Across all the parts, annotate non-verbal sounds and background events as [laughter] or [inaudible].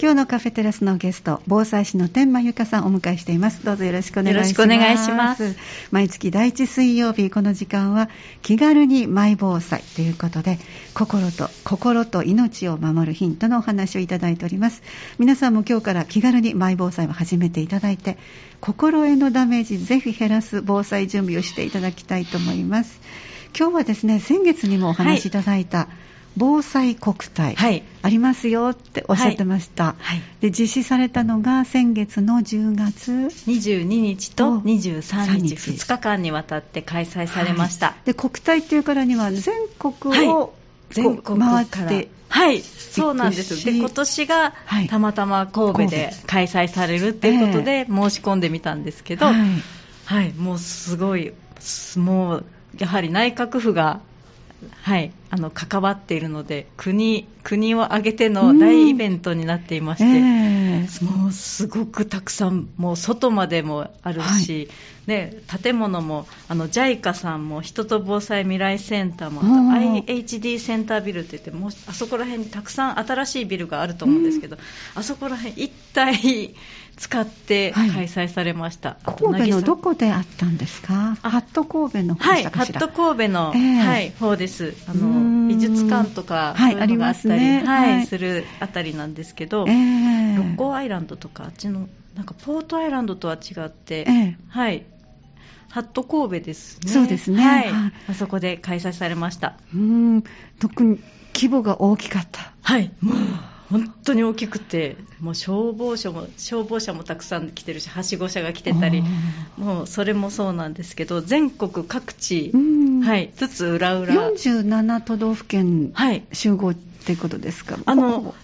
今日のカフェテラスのゲスト、防災士の天満由香さんをお迎えしています。どうぞよろしくお願いします。よろしくお願いします。毎月第一水曜日、この時間は気軽にマイ防災ということで、心と、心と命を守るヒントのお話をいただいております。皆さんも今日から気軽にマイ防災を始めていただいて、心へのダメージぜひ減らす防災準備をしていただきたいと思います。今日はですね、先月にもお話しいただいた、はい防災国体、はい、ありますよっておっしゃってました、はい、で実施されたのが先月の10月。22日と23日。2日。間にわたって開催されました、はい、で国体っていうからには全国を、全国回ってはいそうなんですで今年がたまたま神戸で開催されるっていうことで申し込んでみたんですけど、はい、はい、もうすごいもうやはり内閣府がはい、あの関わっているので国国を挙げての大イベントになっていまして、えー、もうすごくたくさんもう外までもあるし、はい、ね、建物もあの JICA さんも人と防災未来センターも IHD センタービルって言ってもうあそこら辺にたくさん新しいビルがあると思うんですけど、あそこら辺一体使って開催されました、はい、神戸のどこであったんですか？ハット神戸の方はいハット神戸の、えー、はい、方です。あの美術館とかそういうのがあったり、はいねはい、するあたりなんですけど、えー、六甲アイランドとかあっちのなんかポートアイランドとは違って、えー、はいハット神戸ですね。そうですね。はい。あそこで開催されました。うん。特に規模が大きかった。はい。もう本当に大きくて、もう消防車も消防車もたくさん来てるし、はしご車が来てたり、もうそれもそうなんですけど、全国各地、はい、つつ裏裏。47都道府県集合ってことですか、あの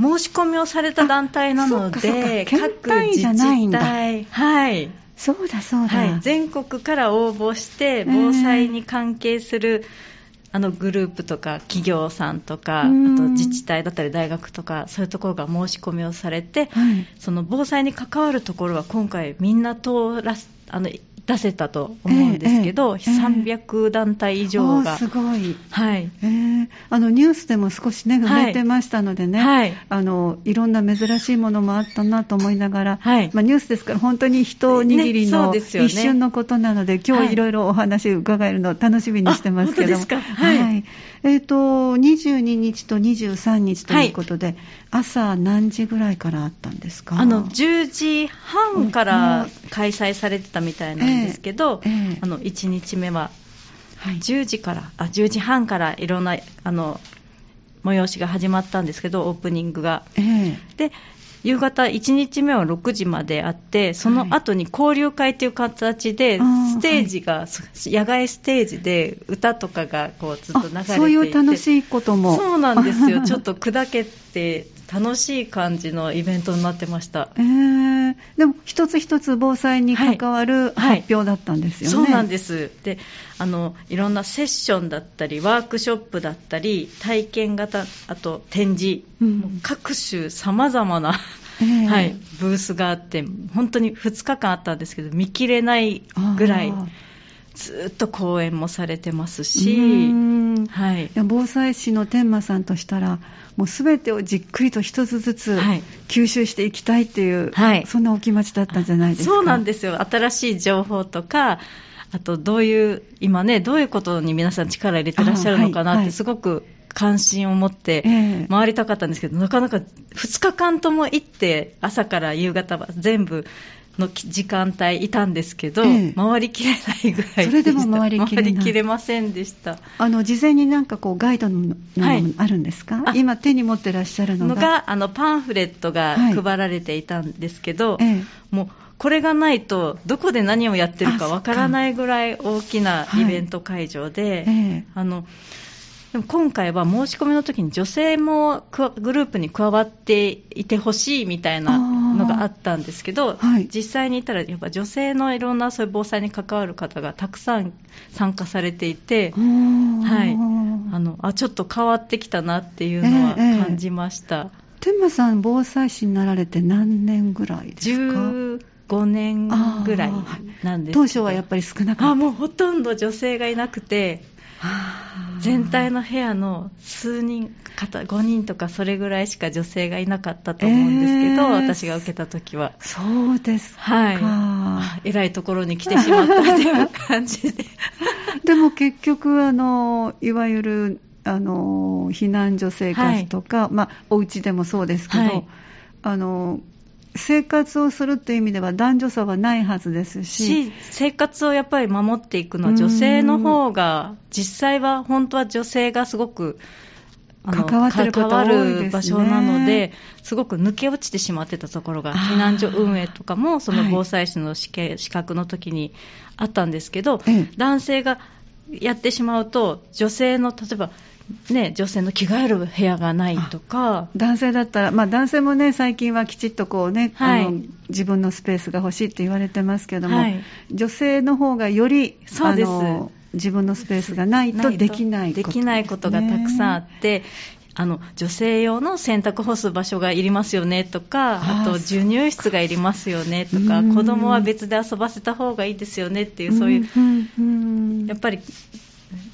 申し込みをされた団体なので、各自治体、はい、そうだそうだ、はい、全国から応募して、防災に関係する、えーあのグループとか企業さんとか、あと自治体だったり大学とか、そういうところが申し込みをされて、はい、その防災に関わるところは今回みんな通らあの出せたと思うんですけど、えーえー、300団体以上が。すごい。はい。えー、あの、ニュースでも少しね、触れてましたのでね、はい、あの、いろんな珍しいものもあったなと思いながら、はい、まあ、ニュースですから本当に一握りの一瞬のことなので、ね、今日いろいろお話伺えるのを楽しみにしてますけども。はい。はい、えっ、ー、と、22日と23日ということで、はい、朝何時ぐらいからあったんですか？あの、10時半から開催されてたみたいなんですけど、えーえー、あの1日目は10時から、あ10時半からいろんなあの催しが始まったんですけど、オープニングが。えー、で夕方1日目は6時まであって、その後に交流会という形で、ステージが、はい、野外ステージで歌とかがこうずっと流れていてそういう楽しいことも。そうなんですよ。ちょっと砕けて楽しい感じのイベントになってました。えー、でも一つ一つ防災に関わる発表だったんですよね。はいはい、そうなんです。で、あのいろんなセッションだったりワークショップだったり体験型あと展示、うん、各種さまざまなえー、[laughs] はい、ブースがあって本当に2日間あったんですけど見切れないぐらいずっと講演もされてますし、はい、防災士の天馬さんとしたらもうすべてをじっくりと一つずつ吸収していきたいっていう、はい、そんなお気持ちだったんじゃないですか？そうなんですよ。新しい情報とかあとどういう今ねどういうことに皆さん力入れてらっしゃるのかなってすごく関心を持って回りたかったんですけど、なかなか2日間とも行って朝から夕方は全部の時間帯いたんですけど、ええ、回りきれないぐらいそれでも回りきれ回りきれませんでした。あの事前になんかこうガイドのものあるんですか、はい、今手に持ってらっしゃるのが。あのパンフレットが配られていたんですけど、はいえ、もうこれがないとどこで何をやってるかわからないぐらい大きなイベント会場で、はい、あのでも今回は申し込みの時に女性もグループに加わっていてほしいみたいなのがあったんですけど、はい、実際にいたらやっぱ女性のいろんなそういう防災に関わる方がたくさん参加されていて、はい、あのあちょっと変わってきたなっていうのは感じました。えーえー、天馬さん防災士になられて何年ぐらいですか？5年ぐらいなんです当初はやっぱり少なかった。あもうほとんど女性がいなくて全体の部屋の数人方5人とかそれぐらいしか女性がいなかったと思うんですけど、えー、私が受けた時は。そうですはい。偉いところに来てしまったっていう感じで。[laughs] でも結局あのいわゆるあの避難所生活とか、はい、まあ、お家でもそうですけど、はい、あの生活をするという意味では男女差はないはずですし生活をやっぱり守っていくのは女性の方が実際は本当は女性がすごく関わってる関わる場所なので、すごく抜け落ちてしまってたところが、避難所運営とかも、その防災士の資格の時にあったんですけど、男性がやってしまうと、女性の例えばね、女性の着替える部屋がないとか。男性だったら、まあ、男性もね最近はきちっとこうね、はい、あの自分のスペースが欲しいって言われてますけども、はい、女性の方がよりそうです。自分のスペースがないとできない、ね、できないことがたくさんあってあの女性用の洗濯干す場所がいりますよねとか、あと授乳室がいりますよねとか、子供は別で遊ばせた方がいいですよねっていう、そういう、やっぱり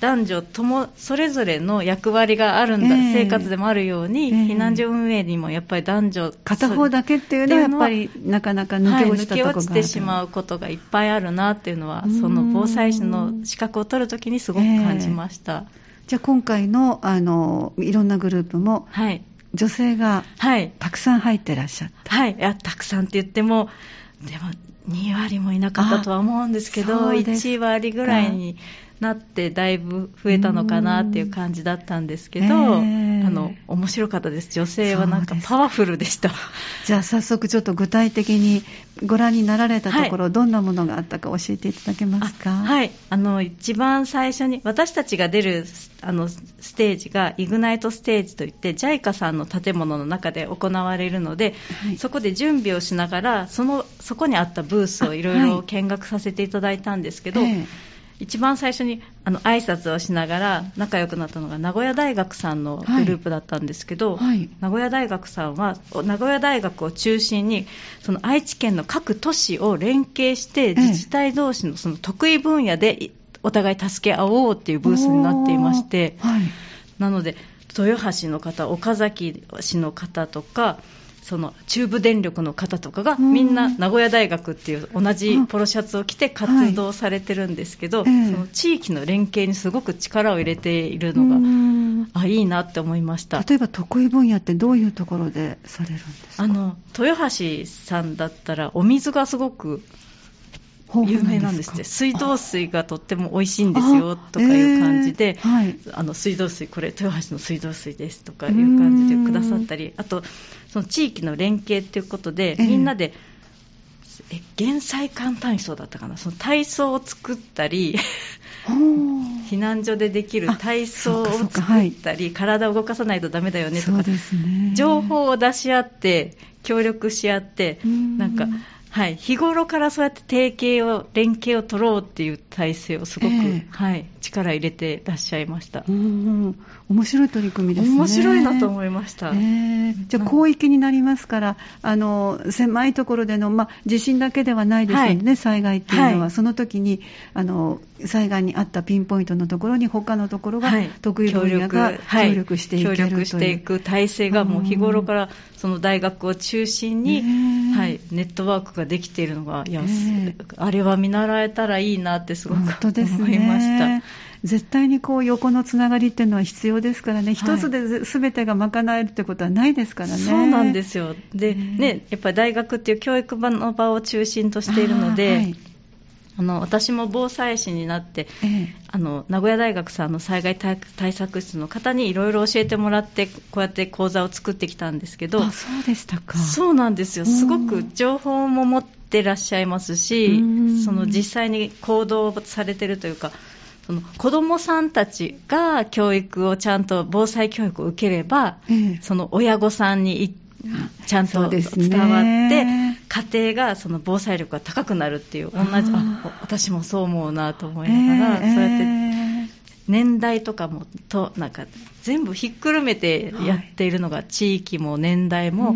男女ともそれぞれの役割があるんだ、えー、生活でもあるように、えー、避難所運営にもやっぱり男女片方だけっていうのはやっぱりなかなか抜け落ちはい、抜け落ちてしまうことがいっぱいあるなっていうのはその防災士の資格を取るときにすごく感じました、えー、じゃあ今回のあのいろんなグループも、はい、女性がたくさん入ってらっしゃった、はい、はい、いやたくさんって言ってもでも2割もいなかったとは思うんですけど1割ぐらいになってだいぶ増えたのかなっていう感じだったんですけど、えー、あの面白かったです。女性はなんかパワフルでした。じゃあ早速ちょっと具体的にご覧になられたところ、はい、どんなものがあったか教えていただけますか？はい。あの一番最初に私たちが出るあのステージがイグナイトステージといって JICA さんの建物の中で行われるので、はい、そこで準備をしながらそのそこにあったブースをいろいろ見学させていただいたんですけど、えー一番最初にあの挨拶をしながら仲良くなったのが名古屋大学さんのグループだったんですけど、はい。はい、名古屋大学さんは名古屋大学を中心にその愛知県の各都市を連携して自治体同士のその得意分野でお互い助け合おうっていうブースになっていまして、はい、なので豊橋の方岡崎市の方とかその中部電力の方とかがみんな名古屋大学っていう同じポロシャツを着て活動されてるんですけど、はい、その地域の連携にすごく力を入れているのがあいいなって思いました。例えば得意分野ってどういうところでされるんですか？あの豊橋さんだったらお水がすごく有名なんですって。水道水がとっても美味しいんですよとかいう感じで、あはい、あの水道水これ豊橋の水道水ですとかいう感じでくださったりあとその地域の連携ということで、みんなでえ減災艦体操だったかな？その体操を作ったり避難所でできる体操を作ったり、はい、体を動かさないとダメだよねとか、ね、情報を出し合って協力し合ってなんかはい、日頃からそうやって提携を、連携を取ろうっていう体制をすごく、えー、はい、力入れてらっしゃいました。うん面白い取り組みですね。面白いなと思いました。えー、じゃあ広域になりますから、あの狭いところでの、まあ、地震だけではないですよね、はい、災害っていうのは、はい、その時にあの災害にあったピンポイントのところに他のところが、得意分野が協力していく、協力していく体制がもう日頃からその大学を中心に、はい、ネットワークができているのが、いや、あれは見習えたらいいなってすごく思いました。絶対にこう横のつながりっていうのは必要ですからね、一、はい、つで全てが賄えるってことはないですからね。そうなんですよ。で、ね、やっぱり大学っていう教育場の場を中心としているので、はい、あの私も防災士になって、ええ、あの名古屋大学さんの災害対策室の方にいろいろ教えてもらってこうやって講座を作ってきたんですけどそうでしたか。そうなんですよ。すごく情報も持ってらっしゃいますしその実際に行動されてるというかその子どもさんたちが教育をちゃんと防災教育を受ければ、え、その親御さんにちゃんと伝わって、家庭がその防災力が高くなるっていう、同じ、あ私もそう思うなと思いながら、そうやって年代とかもとなんか全部ひっくるめてやっているのが、地域も年代も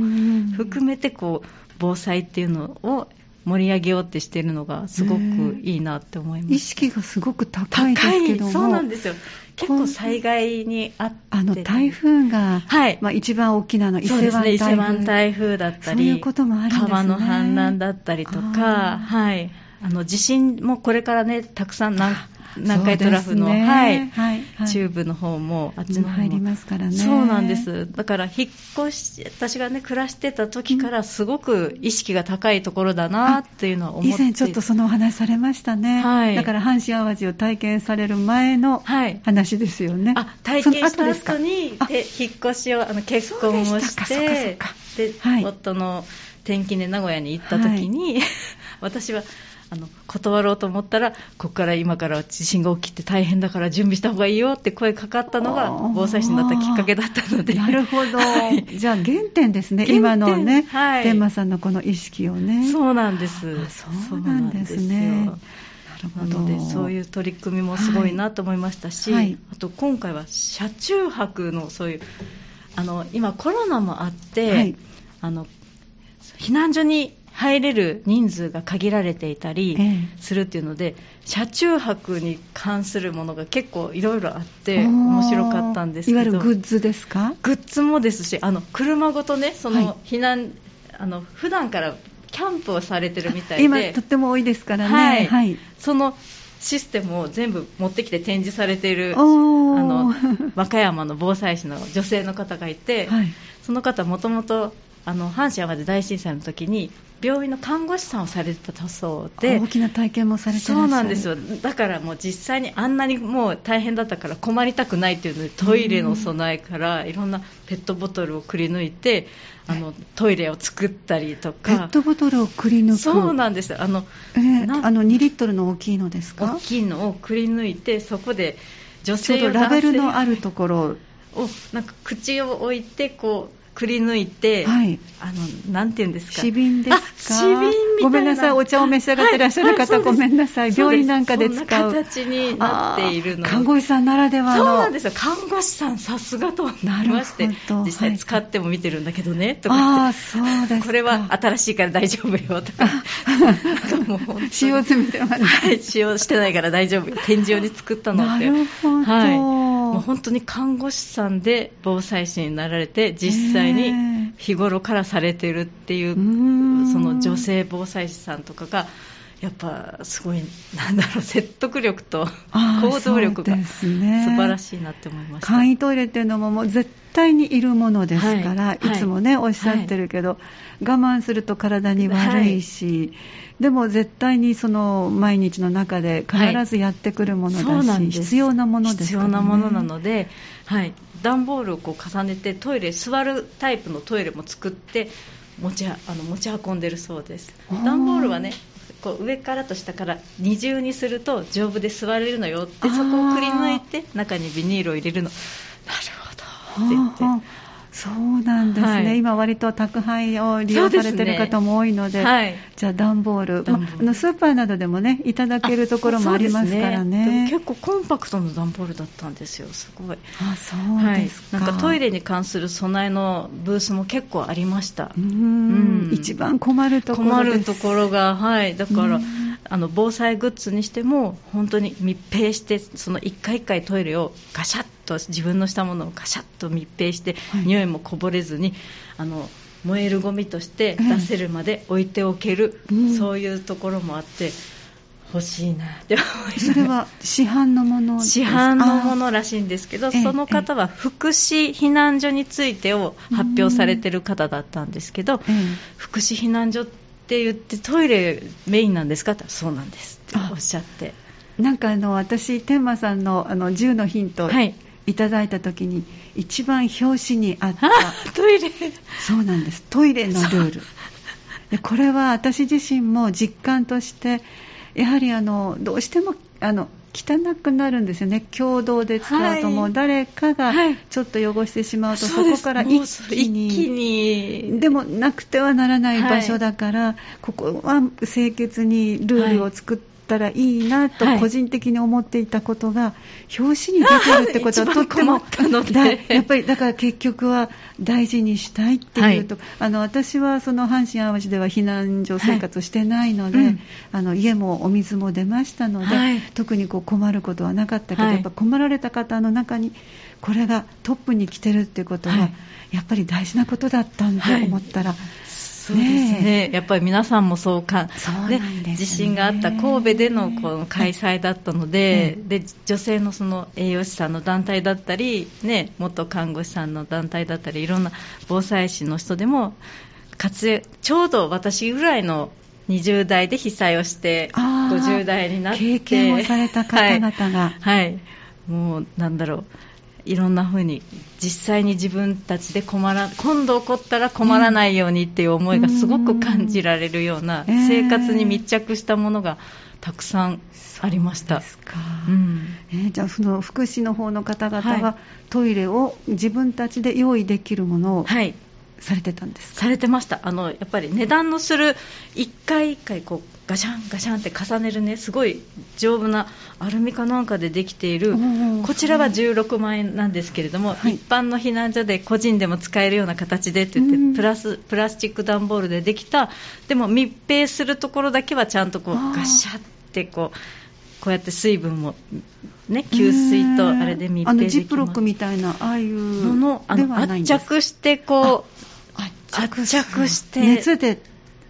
含めてこう防災っていうのを盛り上げようってしてるのがすごくいいなって思います、意識がすごく高いですけども。そうなんですよ結構災害にあってあの台風が、はい。まあ、一番大きなの伊勢湾台風,、ね、台風だったりそういうこともあるんです、ね、川の氾濫だったりとか、はい、あの地震もこれからねたくさん何南海トラフの、ね、はい。はいはい、中部の方もあっちの方も入りますからね。そうなんですだから引っ越し私がね暮らしてた時からすごく意識が高いところだなっていうのは思って。以前ちょっとそのお話されましたね、はい、だから阪神・淡路を体験される前の話ですよね、はい、あ体験した後に引っ越しをあの結婚をしてで、はい、夫の転勤で名古屋に行った時に、[laughs] 私はあの断ろうと思ったら、ここから今から地震が起きて大変だから準備した方がいいよって声かかったのが防災士になったきっかけだったので。なるほど、はい、じゃあ原点ですね、今のね、はい、天馬さんのこの意識をね。そうなんです。そうなんですね。なのでそういう取り組みもすごいなと思いましたし、はい、あと今回は車中泊のそういうあの今コロナもあって、はい、あの避難所に入れる人数が限られていたりするっていうので、ええ、車中泊に関するものが結構いろいろあって面白かったんですけど。いわゆるグッズですか？グッズもですしあの車ごとねその避難、はい、あの普段からキャンプをされてるみたいで。今とっても多いですからね、はい、はい、そのシステムを全部持ってきて展示されているあの和歌山の防災士の女性の方がいて、はい、その方もともとあの阪神・淡路大震災の時に病院の看護師さんをされてたそうで大きな体験もされてそうなんですよ。だからもう実際にあんなにもう大変だったから困りたくないっていうのでトイレの備えからいろんなペットボトルをくり抜いてあのトイレを作ったりとか。ペットボトルをくり抜く。そうなんです。あの、えー、あの2リットルの大きいのですか？大きいのをくり抜いてそこで女性ラベルのあるところ。をなんか口を置いてこうくり抜いて、はい、あのなんていうんですか。死瓶ですか？死瓶みごめんなさい。お茶を召し上がってらっしゃる方、はい、ごめんなさい。病院なんかで使う。形になっているの看護師さんならではの。そうなんですよ。看護師さんさすがと思いまして実際使っても見てるんだけどね、はい、とかあそうですこれは新しいから大丈夫よとか。使用済みではない、はい、使用してないから大丈夫。展示用に作ったのって。なるほど、はい。もう本当に看護師さんで防災士になられて実際に日頃からされてるっていうその女性防災士さんとかがやっぱすごいなんだろう説得力と行動力が素晴らしいなって思いました、簡易トイレっていうのももう絶対にいるものですから、はい、いつもね、おっしゃってるけど、はい、我慢すると体に悪いし、でも絶対にその毎日の中で必ずやってくるものだし、はい、必要なものですから、ね、必要なものなので、はい、段ボールをこう重ねてトイレ座るタイプのトイレも作って持ちあの持ち運んでるそうです。段ボールはねこう上からと下から二重にすると丈夫で座れるのよってそこをくり抜いて中にビニールを入れるの。なるほどって言ってそうなんですね、はい、今、割と宅配を利用されてる方も多いので、でね。はい、じゃあ段ボール、まあのスーパーなどでもね、いただけるところもありますからね、ね結構コンパクトの段ボールだったんですよ、すごい。あそうですか、はい、なんかトイレに関する備えのブースも結構ありました。うん、一番困るところ困るところが、はい、だから、あの防災グッズにしても本当に密閉してその1回1回トイレをガシャッと自分のしたものをガシャッと密閉して、はい、匂いもこぼれずにあの燃えるゴミとして出せるまで置いておける、うん、そういうところもあって欲しいなって思いそれは市販のもの市販のものらしいんですけどその方は福祉避難所についてを発表されてる方だったんですけど、福祉避難所って言ってトイレメインなんですか？ってそうなんです。っておっしゃって。なんかあの私天馬さんのあの10のヒント、はい。いただいた時に一番表紙にあったトイレ。そうなんです。トイレのルール。でこれは私自身も実感としてやはりあのどうしてもあの汚くなるんですよね。共同で使うと、もう誰かがちょっと汚してしまうと、そこから一気に。でもなくてはならない。場所だから、ここは清潔にルールを作ってったらいいなと個人的に思っていたことが、表紙に出てるってことはとってもやっぱりだから結局は大事にしたいっていうと、はい、あの私はその阪神・淡路では避難所生活をしてないので、あの家もお水も出ましたので、はい、特にこう困ることはなかったけど、やっぱ困られた方の中にこれがトップに来てるってことは、やっぱり大事なことだったんだと思ったら、そうですね、やっぱり皆さんもそうか、ね、地震があった神戸でのこの開催だったので,、で、女性のその栄養士さんの団体だったり、ね、元看護師さんの団体だったり、いろんな防災士の人でも活躍、ちょうど私ぐらいの20代で被災をして、50代になって、経験をされた方々が。はい、はい、もうなんだろういろんな風に実際に自分たちで困ら今度起こったら困らないようにっていう思いがすごく感じられるような生活に密着したものがたくさんありました。ですか。うん。えー、じゃあその福祉の方の方々は、はい、トイレを自分たちで用意できるものを、はい、されてたんですされてました。あのやっぱり値段のする1回1回こうガシャンガシャンって重ねるねすごい丈夫なアルミかなんかでできているこちらは16万円なんですけれども、はい、一般の避難所で個人でも使えるような形でって言ってプラスプラスチック段ボールでできたでも密閉するところだけはちゃんとこうガシャってこうこうやって水分も、ね、給水とあれで密閉でジップロックみたいなああいうののあの圧着してこう圧着して熱で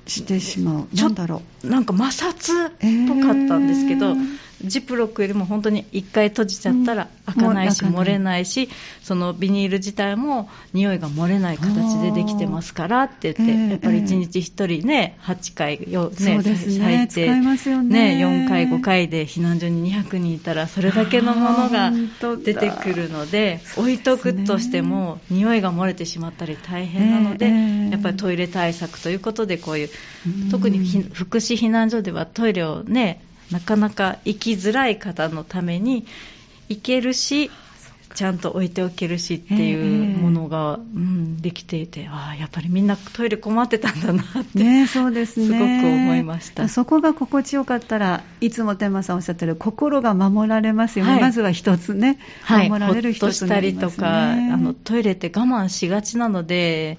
してしまう。なんだろう。なんか摩擦っぽかったんですけど、えー、ジップロックよりも本当に1回閉じちゃったら開かないし、漏れないしそのビニール自体も匂いが漏れない形でできてますからって言って、やっぱり1日1人ね8回よ、ねね、最低、ね。ね、4回5回で避難所に200人いたらそれだけのものが出てくるので置いとくとしても匂いが漏れてしまったり大変なので、やっぱりトイレ対策ということでこういう特に福祉避難所ではトイレをねなかなか行きづらい方のために行けるしちゃんと置いておけるしっていうものが、うん、できていてああやっぱりみんなトイレ困ってたんだなって、ね、そうですね、すごく思いました。そこが心地よかったらいつも天馬さんおっしゃってる心が守られますよね、はい、まずは一つね、はい、守られる一つ、ね、ほっとしたりとかあのトイレって我慢しがちなので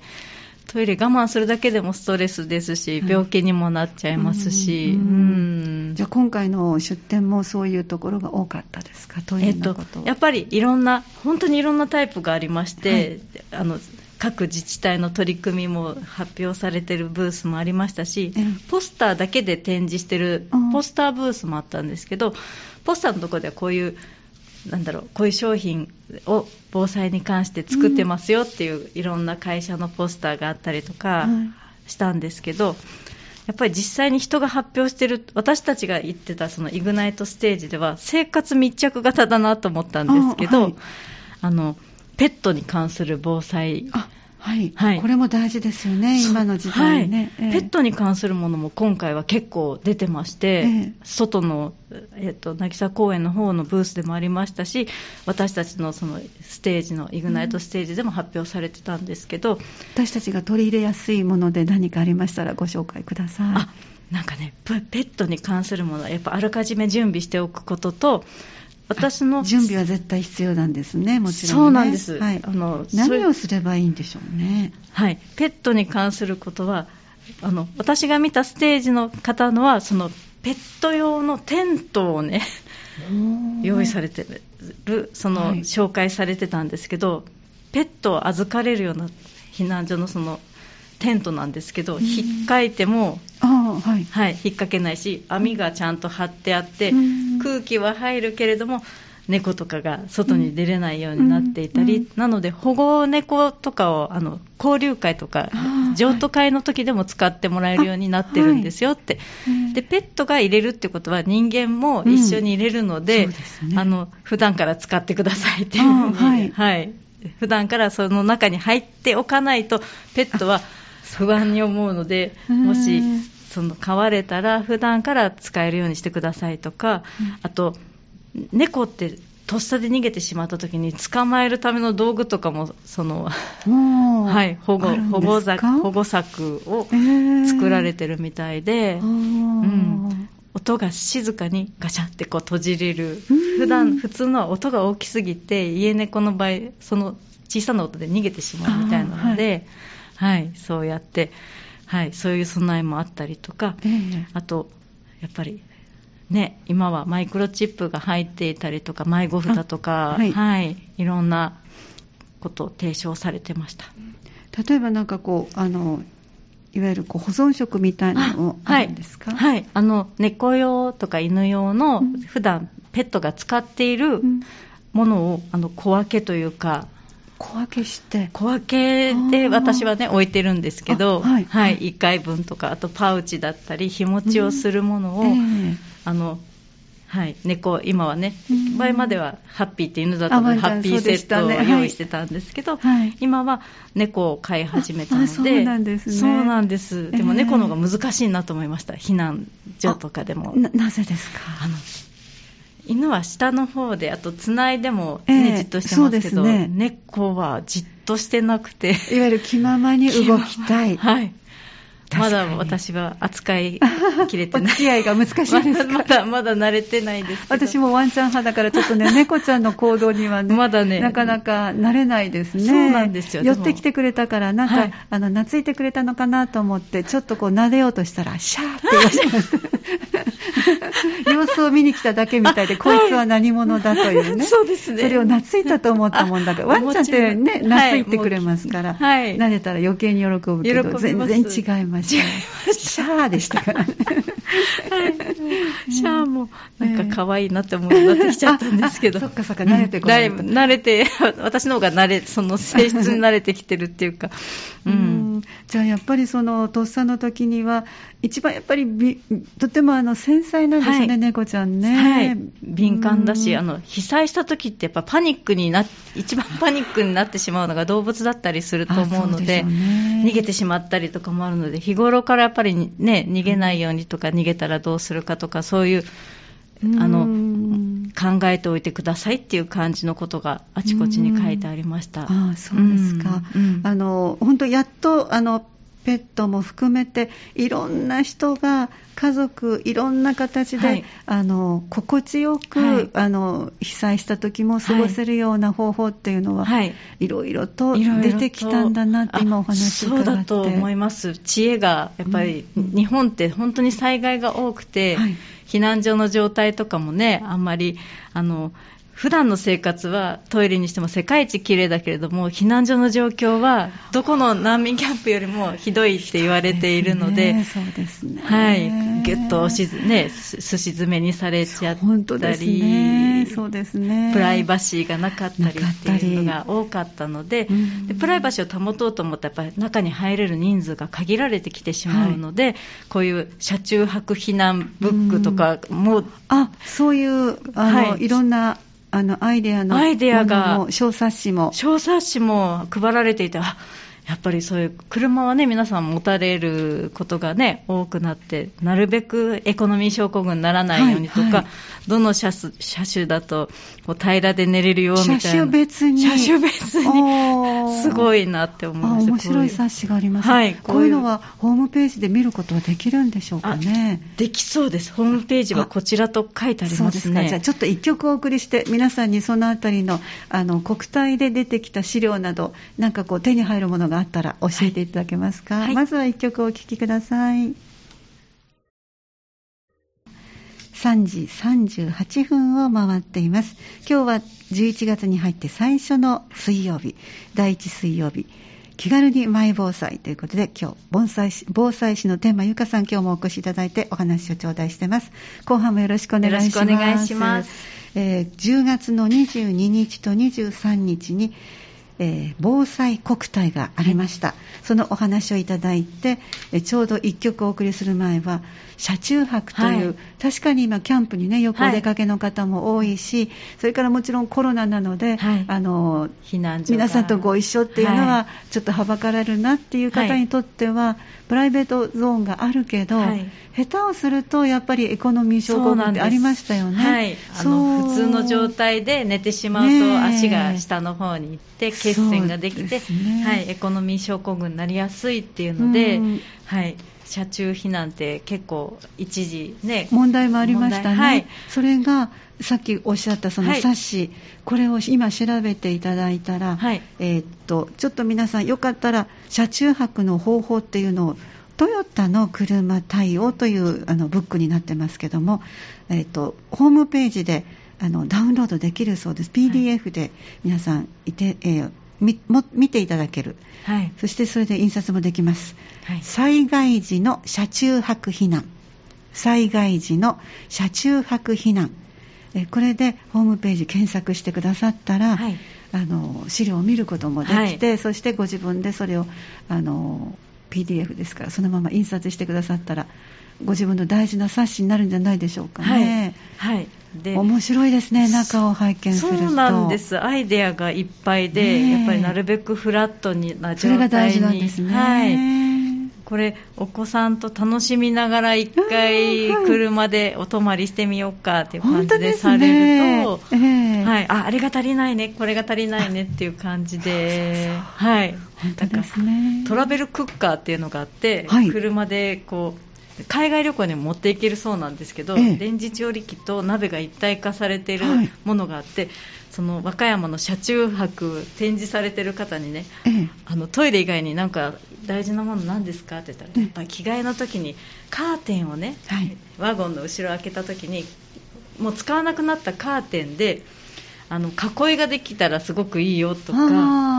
トイレ我慢するだけでもストレスですし、病気にもなっちゃいますし、じゃあ今回の出店もそういうところが多かったですか、トイレのこと、えっと、やっぱりいろんな、本当にいろんなタイプがありまして、はい、あの各自治体の取り組みも発表されているブースもありましたし、ポスターだけで展示してるポスターブースもあったんですけど、ポスターのところではこういうなんだろうこういう商品を防災に関して作ってますよっていう、いろんな会社のポスターがあったりとかしたんですけど、やっぱり実際に人が発表してる私たちが言ってたそのイグナイトステージでは生活密着型だなと思ったんですけどあのペットに関する防災はい、はい、これも大事ですよね、今の時代ね、はい。えー、ペットに関するものも今回は結構出てまして、えー、外の、えーと、渚公園の方のブースでもありましたし、私たちのそのステージのイグナイトステージでも発表されてたんですけど、うん、私たちが取り入れやすいもので何かありましたらご紹介ください。あなんかね、ペットに関するものはやっぱあらかじめ準備しておくことと、私の準備は絶対必要なんですね、もちろん、ね、そうなんです、はい、あの何をすればいいんでしょうね。はい、ペットに関することはあの私が見たステージの方のはそのペット用のテントをね用意されてるその、はい、紹介されてたんですけどペットを預かれるような避難所のそのテントなんですけど、引っかいても、はい、はい、引っ掛けないし網がちゃんと張ってあって、空気は入るけれども猫とかが外に出れないようになっていたり、うん、なので保護猫とかをあの交流会とか譲渡会の時でも使ってもらえるようになってるんですよって、はい、でペットが入れるってことは人間も一緒に入れるので,、うん。ね、あの普段から使ってくださいっていうふうはい、普段からその中に入っておかないとペットは不安に思うのでもしその飼われたら普段から使えるようにしてくださいとか、あと猫ってとっさで逃げてしまった時に捕まえるための道具とかもその、はい、保護保護保護柵を作られてるみたいで、うん、音が静かにガシャってこう閉じれる。普段普通のは音が大きすぎて家猫の場合その小さな音で逃げてしまうみたいなので、はい、はい、そうやって、はい、そういう備えもあったりとか、えー、あとやっぱりね、今はマイクロチップが入っていたりとか迷子札とか、はい、はい、いろんなことを提唱されてました。例えばなんかこうあのいわゆるこう保存食みたいなのもあるんですか？はい、あの猫用とか犬用の普段ペットが使っているものを、あの小分けというか小分けして。小分けで私はね置いてるんですけど、はい、はい、1回分とかあとパウチだったり日持ちをするものを、うんえ。ー、あのはい、猫、今はね、前まではハッピーって犬だったので、ハッピーセットを用意してたんですけど、はい、今は猫を飼い始めたので、そうなんですね。そうなんです。でも猫の方が難しいなと思いました、避難所とかでも。ななぜですか？あの犬は下の方で、あとつないでもじっとしてますけど、ね、猫はじっとしてなくて、いわゆる気ままに動きたい。[laughs] はいまだ私は扱いきれてない。お付き合いが難しいです [laughs] まだ、まだ慣れてないです私もワンちゃん派だから、ちょっとね、[laughs] 猫ちゃんの行動にはね、まだね、なかなか慣れないですね。そうなんですよ。寄ってきてくれたから、なんか、はい、あの、懐いてくれたのかなと思って、ちょっとこう、撫でようとしたら、シャーって言われました。[laughs] 様子を見に来ただけみたいで、こいつは何者だというね。そうですね。それを懐いたと思ったもんだから、ワンちゃんってね、懐いてくれますから、はい、撫でたら余計に喜ぶけど、全然違いました。シャーでしたからね。はい、シャーもなんか可愛いなって思ってきちゃったんですけど。そっかそっか、慣れてこない、[laughs] 慣れて、私の方が慣れ、その性質に慣れてきてるっていうか。うん、じゃあやっぱりその、とっさの時には、一番やっぱりびとてもあの繊細なんですね、はい、猫ちゃんね、はい、敏感だし、あの被災した時ってやっぱパニックにな一番パニックになってしまうのが動物だったりすると思うので、ね、逃げてしまったりとかもあるので、日頃からやっぱりね逃げないようにとか、逃げたらどうするかとか、そういう。あの考えておいてくださいっていう感じのことがあちこちに書いてありました。あそうですか。あの本当やっとあのペットも含めていろんな人が家族いろんな形で、はい、あの心地よく、はい、あの被災した時も過ごせるような方法っていうのは、はい、いろいろと出てきたんだなって今お話伺って。そうだと思います。知恵がやっぱり、うん、日本って本当に災害が多くて、避難所の状態とかもねあんまりあの普段の生活はトイレにしても世界一綺麗だけれども避難所の状況はどこの難民キャンプよりもひどいって言われているので、そうですね。はい、ぎゅっとしねすし詰めにされちゃったり、そうですね。プライバシーがなかったりっていうのが多かったので、でプライバシーを保とうと思ったらやっぱり中に入れる人数が限られてきてしまうので、はい、こういう車中泊避難ブックとかも、あそういうあの、はい、いろんなあのアイデアのアイデアが小冊子も。小冊子も配られていてあやっぱりそういう車はね、皆さん持たれることがね、多くなって、なるべくエコノミー症候群にならないようにとか、はいはい、どの車車種だとこう平らで寝れるよみたいな。車種別に。車種別に。すごいなって思います。面白い冊子があります、はいこういうのはホームページで見ることはできるんでしょうかね。できそうです。ホームページはこちらと書いてありますね。そうですか。じゃあちょっと一曲お送りして、皆さんにそのあたりの、あの、国体で出てきた資料など、なんかこう手に入るものががあったら教えていただけますか、はい、まずは1曲お聴きください。3時38分を回っています。今日は11月に入って最初の水曜日。第1水曜日。気軽にマイ防災ということで今日防災防災士の天満由香さん今日もお越しいただいてお話を頂戴してます。後半もよろしくお願いします。よろしくお願いします、えー、10月の22日と23日にえー、防災国体がありました、そのお話をいただいて、えちょうど1曲お送りする前は車中泊という、はい、確かに今キャンプにねよくお出かけの方も多いし、はい、それからもちろんコロナなので、はい、あの避難所皆さんとご一緒っていうのはちょっとはばかられるなっていう方にとっては、プライベートゾーンがあるけど、下手をするとやっぱりエコノミー症候群ってありましたよね。はい、あの普通の状態で寝てしまうと足が下の方に行って、血栓ができて、ね、はい、エコノミー症候群になりやすいっていうので、はい、車中避難って結構一時ね問題もありましたね、はい、それがさっきおっしゃったその冊子、はい、これを今調べていただいたら、はい、えー、っとちょっと皆さんよかったら車中泊の方法っていうのをトヨタの車対応というあのブックになってますけども、えー、っとホームページであのダウンロードできるそうです。PDF で皆さんいて、えーみも見ていただける、はい、そしてそれで印刷もできます、はい、災害時の車中泊避難。災害時の車中泊避難。えこれでホームページ検索してくださったら、はい、あの資料を見ることもできて、はい、そしてご自分でそれをあの PDF ですからそのまま印刷してくださったらご自分の大事な冊子になるんじゃないでしょうかね。はい、はい。で面白いですね、中を拝見すると。そうなんです、アイデアがいっぱいで、やっぱりなるべくフラットにな状態に。それが大事なんですね。はい。これお子さんと楽しみながら一回車でお泊まりしてみようかっていう感じでされると、ね。えー、はい、ああれが足りないねこれが足りないねっていう感じではい。本当ですね。トラベルクッカーっていうのがあって、はい、車でこう海外旅行にも持っていけるそうなんですけど、ええ、レンジ調理器と鍋が一体化されているものがあって、はい、その和歌山の車中泊展示されている方にね、ええ、あのトイレ以外になんか大事なもの何ですかって言ったら、やっぱり着替えの時にカーテンをね、はい、ワゴンの後ろ開けた時にもう使わなくなったカーテンであの囲いができたらすごくいいよとか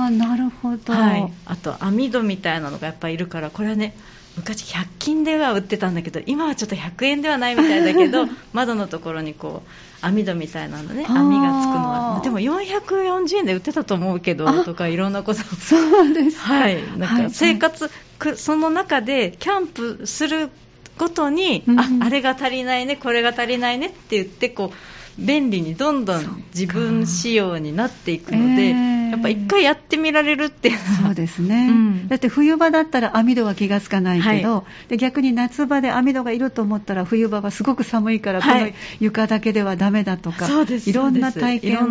あなるほど、はい、あと網戸みたいなのがやっぱりいるからこれはね昔100均では売ってたんだけど今はちょっと100円ではないみたいだけど [laughs] 窓のところにこう網戸みたいなのね網がつくのは。でも440円で売ってたと思うけどとかいろんなこと。そうです。はい。なんか生活、はい、その中でキャンプするごとに、うん、ああれが足りないねこれが足りないねって言ってこう便利にどんどん自分仕様になっていくので、やっぱ一回やってみられるっていうそうですね、うん、だって冬場だったら網戸は気がつかないけど、はい、で逆に夏場で網戸がいると思ったら冬場はすごく寒いから、この床だけではだめだとか、はい、いろんな体験を、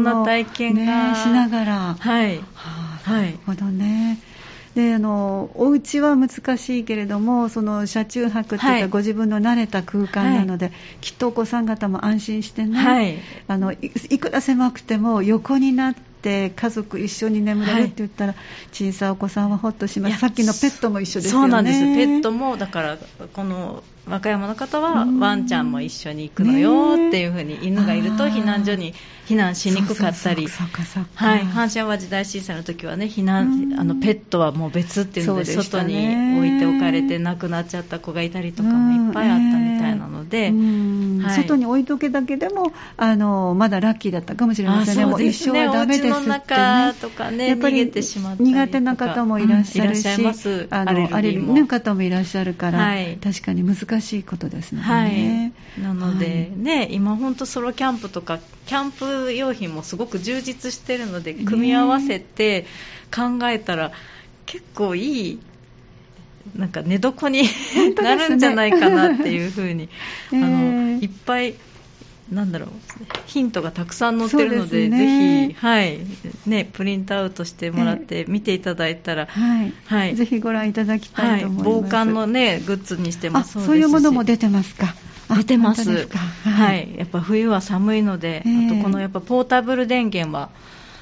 ね、しながら。はい、はあ、なるほどね。であのお家は難しいけれどもその車中泊っていうか、ご自分の慣れた空間なので、はい、きっとお子さん方も安心してね、はい、あのいくら狭くても横になってて家族一緒に眠れるって言ったら、はい、小さいお子さんはほっとします。さっきのペットも一緒ですよね。そうなんです。ペットもだからこの和歌山の方はワンちゃんも一緒に行くのよっていうふうに犬がいると避難所に避難しにくかったり。はい。阪神・淡路大震災の時はね避難あのペットはもう別っていうので外に置いておかれて亡くなっちゃった子がいたりとかもいっぱいあったみたいなので、はい、外に置いとけだけでもあのまだラッキーだったかもしれませんね。もう一生はダメですってね。とかねやっぱり苦手な方もいらっしゃるし、うん、あのアレルギーの方もいらっしゃるから、はい、確かに難しいことですね。はい、なので、はい、ね今本当ソロキャンプとかキャンプ用品もすごく充実してるので組み合わせて考えたら結構いいなんか寝床に [laughs] なるんじゃないかなっていうふうに、[laughs] あのいっぱいなんだろうヒントがたくさん載ってるので、ね、ぜひ、はいね、プリントアウトしてもらって見ていただいたら、はい、はい、ぜひご覧いただきたいと思います、はい、防寒の、ね、グッズにしてもそうそういうものも出てますか？出てます、はい、やっぱ冬は寒い。ので、あとこのやっぱポータブル電源は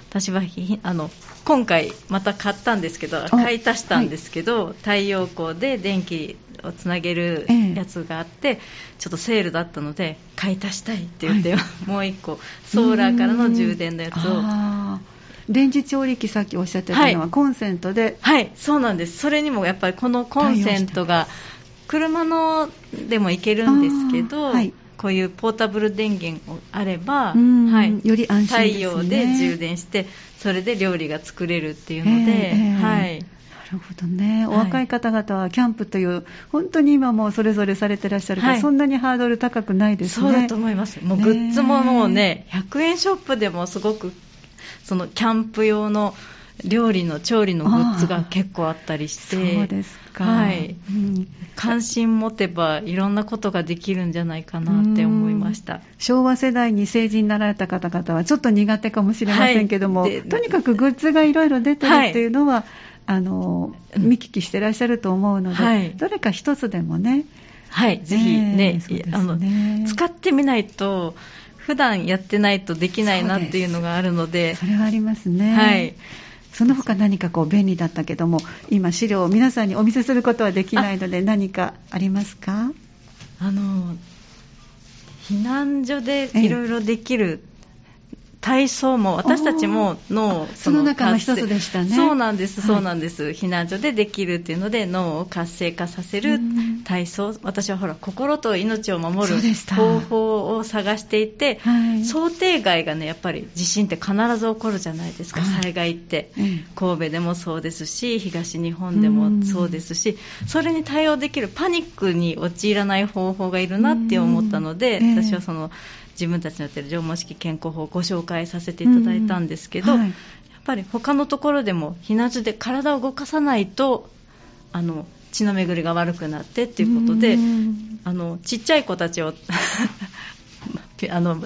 私はあの今回また買ったんですけど買い足したんですけど、はい、太陽光で電気をつなげるやつがあって、ええ、ちょっとセールだったので買い足したいって言って、はい、もう1個ソーラーからの充電のやつを電磁調理器さっきおっしゃってたのは、コンセントで？はいそうなんです。それにもやっぱりこのコンセントが車のでもいけるんですけど、はい、こういうポータブル電源あれば、はい、より安心、ね、太陽で充電してそれで料理が作れるっていうので、えー、はい。なるほどね、お若い方々はキャンプという、本当に今もそれぞれされてらっしゃるから、はい、そんなにハードル高くないですね。そうだと思います。もうグッズももうね、100円ショップでもすごく、そのキャンプ用の料理の調理のグッズが結構あったりして、そうですか、はい。うん、関心持てばいろんなことができるんじゃないかなって思いました。昭和世代に成人になられた方々はちょっと苦手かもしれませんけども、はい、とにかくグッズがいろいろ出てるっていうのは、はい、あの見聞きしてらっしゃると思うので、はい、どれか一つでもね。はい、ぜひね、ね。あの使ってみないと普段やってないとできないなっていうのがあるので。それはありますね。はい。その他何かこう便利だったけども今資料を皆さんにお見せすることはできないので何かありますか？あの避難所でいろいろできる体操も私たちも脳その中の一つでしたね。そうなんです、そうなんです、避難所でできるっていうので脳を活性化させる体操。私はほら心と命を守る方法を探していて、はい、想定外がねやっぱり地震って必ず起こるじゃないですか、災害って、神戸でもそうですし東日本でもそうですしそれに対応できるパニックに陥らない方法がいるなって思ったので、私はその自分たちのやってる縄文式健康法をご紹介させていただいたんですけど、はい、やっぱり他のところでも避難所で体を動かさないとあの血の巡りが悪くなってっていうことであのちっちゃい子たちを [laughs] あの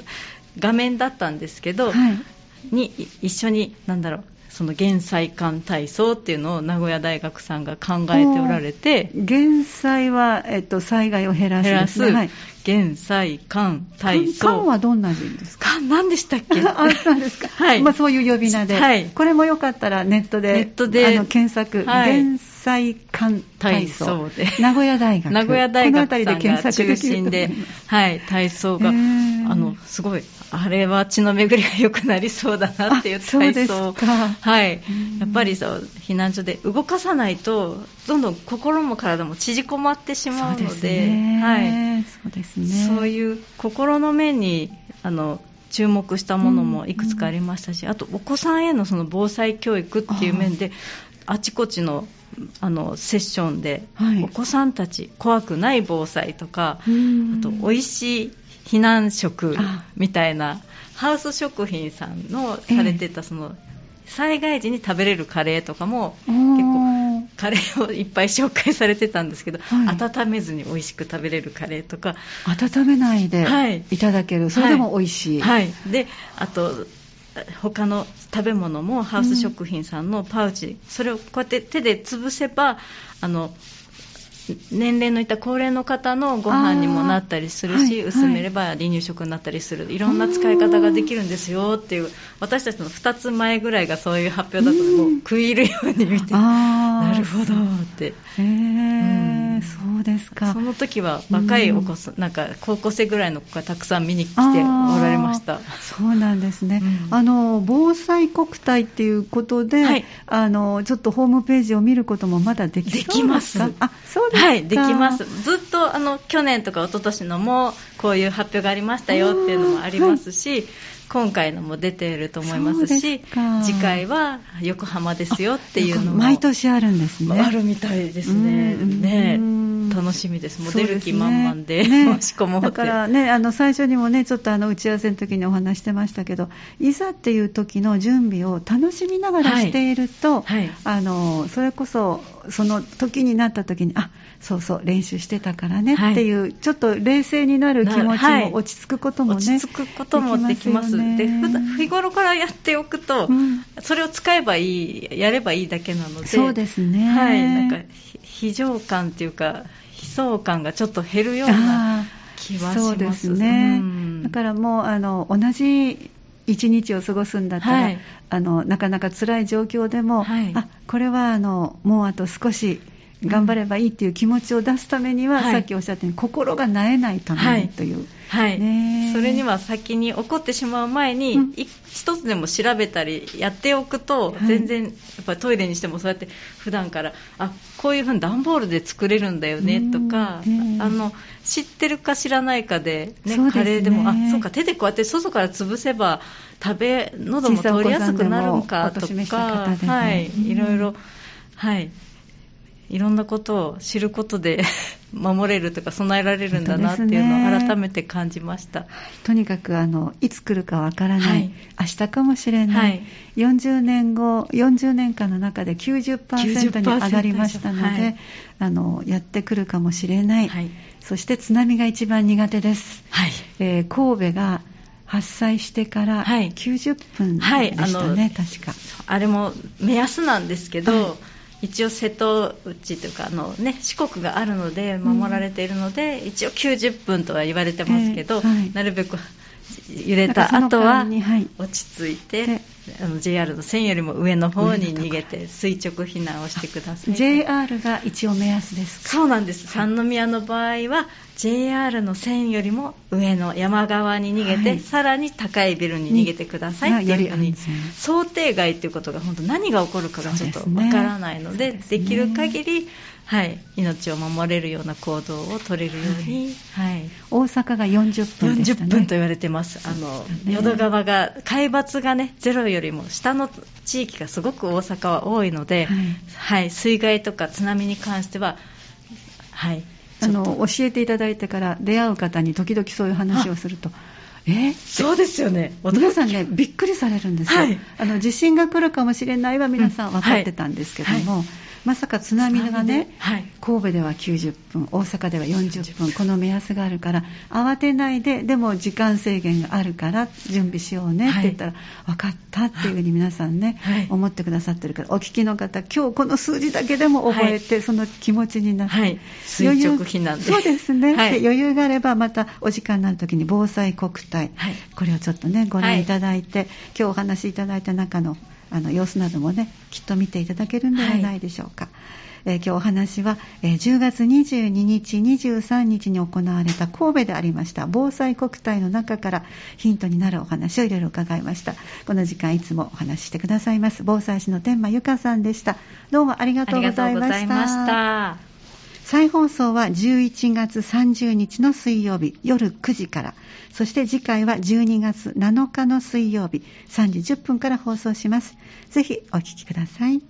画面だったんですけど、はい、に一緒に何だろうその減災館体操っていうのを名古屋大学さんが考えておられて減災は、えっと、災害を減らす、ね、減らす、はい、減災館体操。館はどんな字ですか？館何でしたっけ？[laughs] あったんですか、はい。まあ、そういう呼び名で、はい、これもよかったらネットでネットであの検索、はい、減災館体操。で。名古屋大学。名古屋大学さんが中心で、はい、体操があのすごいあれは血の巡りが良くなりそうだなっていう体操。はい、やっぱりそう避難所で動かさないとどんどん心も体も縮こまってしまうので、はい、そうですね。そういう心の面にあの注目したものもいくつかありましたし、あとお子さんへのその防災教育っていう面であちこちのあのセッションで、はい、お子さんたち怖くない防災とかあと美味しい避難食みたいなハウス食品さんのされてたその、災害時に食べれるカレーとかも結構カレーをいっぱい紹介されてたんですけど、はい、温めずに美味しく食べれるカレーとか。温めないでい。ただける、はい、それでも美味しい、はい、であと他の食べ物もハウス食品さんのパウチ、うん、それをこうやって手で潰せばあの年齢のいった高齢の方のご飯にもなったりするし、はい、薄めれば離乳食になったりする、いろんな使い方ができるんですよ。っていう私たちの2つ前ぐらいがそういう発表だともう食い入るように見てなるほどって。へー、うん、そうですか。その時は若いお子さん、なんか高校生ぐらいの子がたくさん見に来ておられました。そうなんですね、うん、あの防災国体っていうことで、はい、あのちょっとホームページを見ることもまだできできます。あそうはい、できます。ずっとあの去年とか一昨年のもこういう発表がありましたよっていうのもありますし、はい、今回のも出ていると思いますし、次回は横浜ですよっていうのも毎年あるんですね。あるみたいですね。ね。楽しみです、もう出る気満々で、ね、申し込もうだからね、あの最初にもね、ちょっとあの打ち合わせの時にお話してましたけど、いざっていう時の準備を楽しみながらしていると、はいはい、あのそれこそ、その時になった時に、あそうそう、練習してたからねっていう、はい、ちょっと冷静になる気持ちも落ち着くこともね、落ち着くこともできます。で日頃からやっておくと、うん、それを使えばいい、やればいいだけなので、そうですね。はい、なんか非常感っていうか、悲壮感がちょっと減るような気はします。そうですね。うん、だからもうあの同じ一日を過ごすんだったら、はい、あのなかなか辛い状況でも、はい、あこれはあのもうあと少し頑張ればいいっていう気持ちを出すためには、はい、さっきおっしゃったように心がなえないためにという、はい、ね、それには先に起こってしまう前に、うん、一つでも調べたりやっておくと、全然やっぱりトイレにしてもそうやって普段からあこういうふうに段ボールで作れるんだよねとか、あの知ってるか知らないかでね、ね。カレーでもあそうか手でこうやって外から潰せば食べ喉も通りやすくなるんかとか、はい、いろいろはいいろんなことを知ることで [laughs] 守れるとか備えられるんだなっていうのを改めて感じました、ね、とにかくあのいつ来るかわからない、はい、明日かもしれない、はい、40年後40年間の中で90%に上がりましたので、はい、あのやってくるかもしれない、そして津波が一番苦手です、えー、神戸が発災してから90分でしたね、確か。あれも目安なんですけど、一応瀬戸内というかあの、ね、四国があるので守られているので、うん、一応90分とは言われてますけど、えーはい、なるべく揺れた後は落ち着いて、あの JR の線よりも上の方に逃げて垂直避難をしてください。JR が一応目安ですか？そうなんです、三宮の場合は JR の線よりも上の山側に逃げて、はい、さらに高いビルに逃げてくださいっていうふうに。想定外ということが本当何が起こるかがちょっとわからないので、ね、できる限りはい、命を守れるような行動を取れるように、はい、はい、大阪が40分でした、ね、40分と言われてます、あの、ね、淀川が海抜がねゼロよりも下の地域がすごく大阪は多いので、はい、はい、水害とか津波に関しては、はい、あの教えていただいてから出会う方に時々そういう話をすると。え？そうですよね。皆さんねびっくりされるんですよ、はい、あの地震が来るかもしれないは皆さん分かってたんですけども、うんはいまさか津波がね、はい、神戸では90分、大阪では40分、この目安があるから、慌てないで、でも時間制限があるから準備しようねって言ったら、はい、分かったっていうふうに皆さんね、はい、思ってくださってるから、お聞きの方、今日この数字だけでも覚えて、その気持ちになって、はい、垂直避難で。そうですね、で余裕があれば、またお時間になるときに防災国体、これをちょっとね、ご覧いただいて、今日お話しいただいた中のあの様子などもねきっと見ていただけるんではないでしょうか、はい、えー、今日お話は、えー、10月22日23日に行われた神戸でありました防災国体の中からヒントになるお話をいろいろ伺いました。この時間いつもお話ししてくださいます防災士の天満由香さんでした。どうもありがとうございました再放送は11月30日の水曜日夜9時から。そして次回は12月7日の水曜日3時10分から放送します。ぜひお聞きください。